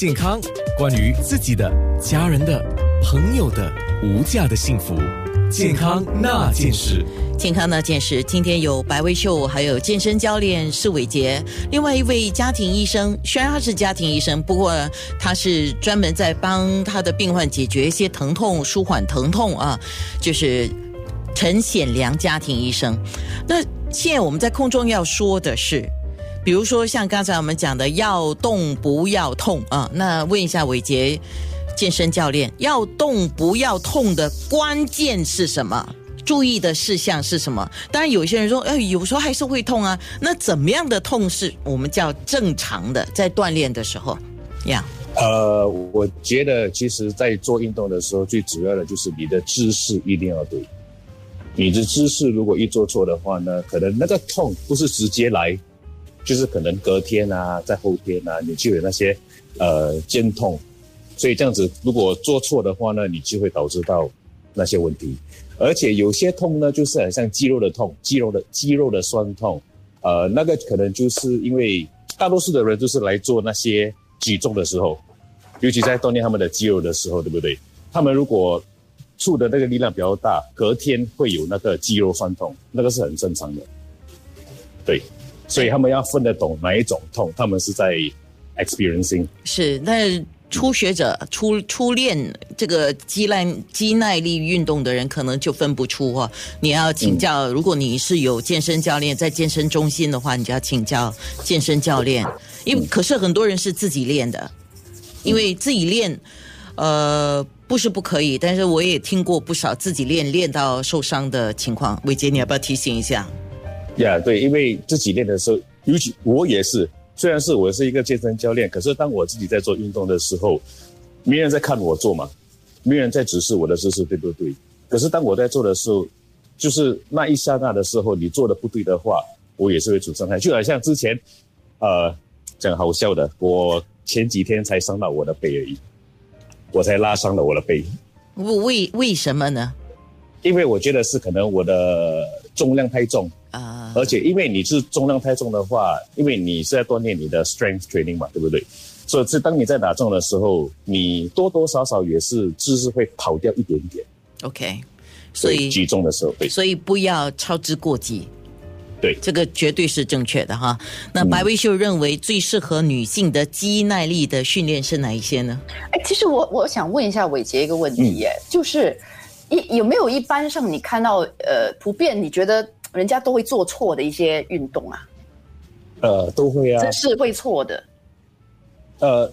健康，关于自己的、家人的、朋友的无价的幸福，健康那件事。健康那件事，今天有白薇秀，还有健身教练施伟杰，另外一位家庭医生。虽然他是家庭医生，不过他是专门在帮他的病患解决一些疼痛、舒缓疼痛啊，就是陈显良家庭医生。那现在我们在空中要说的是，比如说像刚才我们讲的，要动不要痛啊。那问一下伟杰健身教练，要动不要痛的关键是什么？注意的事项是什么？当然，有些人说，哎，有时候还是会痛啊。那怎么样的痛是我们叫正常的？在锻炼的时候，呀？呃，我觉得其实，在做运动的时候，最主要的就是你的姿势一定要对。你的姿势如果一做错的话呢，可能那个痛不是直接来，就是可能隔天啊，在后天啊，你就有那些呃肩痛。所以这样子，如果做错的话呢，你就会导致到那些问题。而且有些痛呢，就是很像肌肉的痛，肌肉的肌肉的酸痛，呃，那个可能就是因为大多数的人都是来做那些举重的时候，尤其在锻炼他们的肌肉的时候，对不对？他们如果出的那个力量比较大，隔天会有那个肌肉酸痛，那个是很正常的。对，所以他们要分得懂哪一种痛，他们是在 experiencing。是，那。初学者、初初练这个肌耐肌耐力运动的人，可能就分不出哦。你要请教，如果你是有健身教练在健身中心的话，你就要请教健身教练。因为可是很多人是自己练的，因为自己练，呃，不是不可以，但是我也听过不少自己练练到受伤的情况。伟杰，你要不要提醒一下？呀，对，因为自己练的时候，尤其我也是。虽然是我是一个健身教练，可是当我自己在做运动的时候，没人在看我做嘛，没人在指示我的姿势对不对？可是当我在做的时候，就是那一刹那的时候，你做的不对的话，我也是会出伤害。就好像之前，呃，讲好笑的，我前几天才伤到我的背而已，我才拉伤了我的背。为为什么呢？因为我觉得是可能我的重量太重啊，而且因为你是重量太重的话，因为你是在锻炼你的 strength training 嘛，对不对？所以是当你在打重的时候，你多多少少也是姿势会跑掉一点点。OK，所以举重的时候，对，所以不要操之过急。对，这个绝对是正确的哈。那白薇秀认为最适合女性的肌耐力的训练是哪一些呢？哎，其实我我想问一下伟杰一个问题，耶，就是。一有没有一般上你看到呃普遍你觉得人家都会做错的一些运动啊？呃，都会啊，姿势会错的。呃，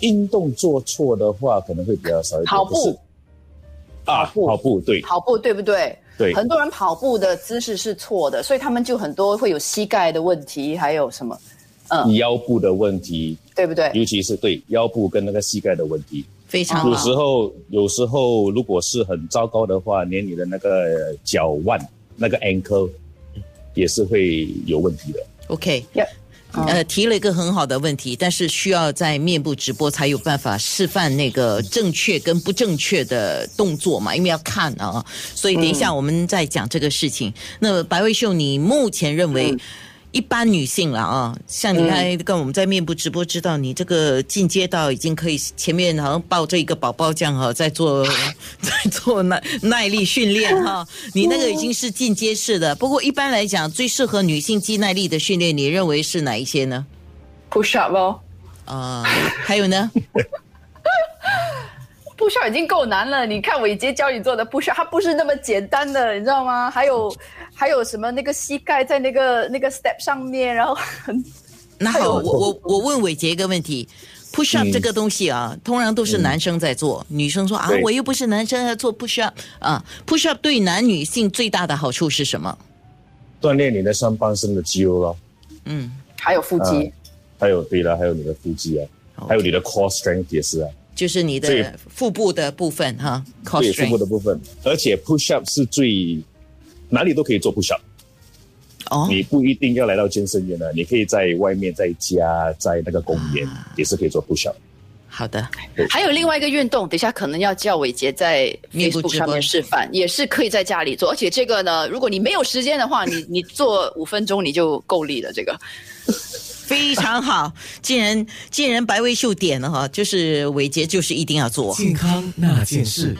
运动做错的话可能会比较少一点。跑步啊，跑步对，跑步对不对？对，很多人跑步的姿势是错的，所以他们就很多会有膝盖的问题，还有什么？嗯，腰部的问题，对不对？尤其是对腰部跟那个膝盖的问题。非常有时候，有时候如果是很糟糕的话，连你的那个脚腕、那个 ankle 也是会有问题的。OK，呃，提了一个很好的问题，但是需要在面部直播才有办法示范那个正确跟不正确的动作嘛，因为要看啊，所以等一下我们再讲这个事情。那白卫秀，你目前认为？一般女性了啊，像你看，跟我们在面部直播知道，你这个进阶到已经可以前面好像抱着一个宝宝这样哈，在做 在做耐耐力训练哈，你那个已经是进阶式的。不过一般来讲，最适合女性肌耐力的训练，你认为是哪一些呢？Push up 哦，啊，还有呢 ？push up 已经够难了，你看伟杰教你做的 push up，它不是那么简单的，你知道吗？还有 还有什么那个膝盖在那个那个 step 上面，然后很……那好，我我我问伟杰一个问题，push up 这个东西啊，通常都是男生在做，女生说啊，我又不是男生要做 push up 啊，push up 对男女性最大的好处是什么？锻炼你的上半身的肌肉咯。嗯，还有腹肌，还有对了，还有你的腹肌啊，还有你的 core strength 也是啊。就是你的腹部的部分哈，对腹部的部分，而且 push up 是最哪里都可以做 push up，哦，你不一定要来到健身院呢，你可以在外面在家在那个公园也是可以做 push up。好的，还有另外一个运动，等下可能要叫伟杰在 Facebook 上面示范，也是可以在家里做，而且这个呢，如果你没有时间的话，你你做五分钟你就够力了，这个。非常好。既然既然白薇秀点了哈，就是伟杰就是一定要做。健康那件事。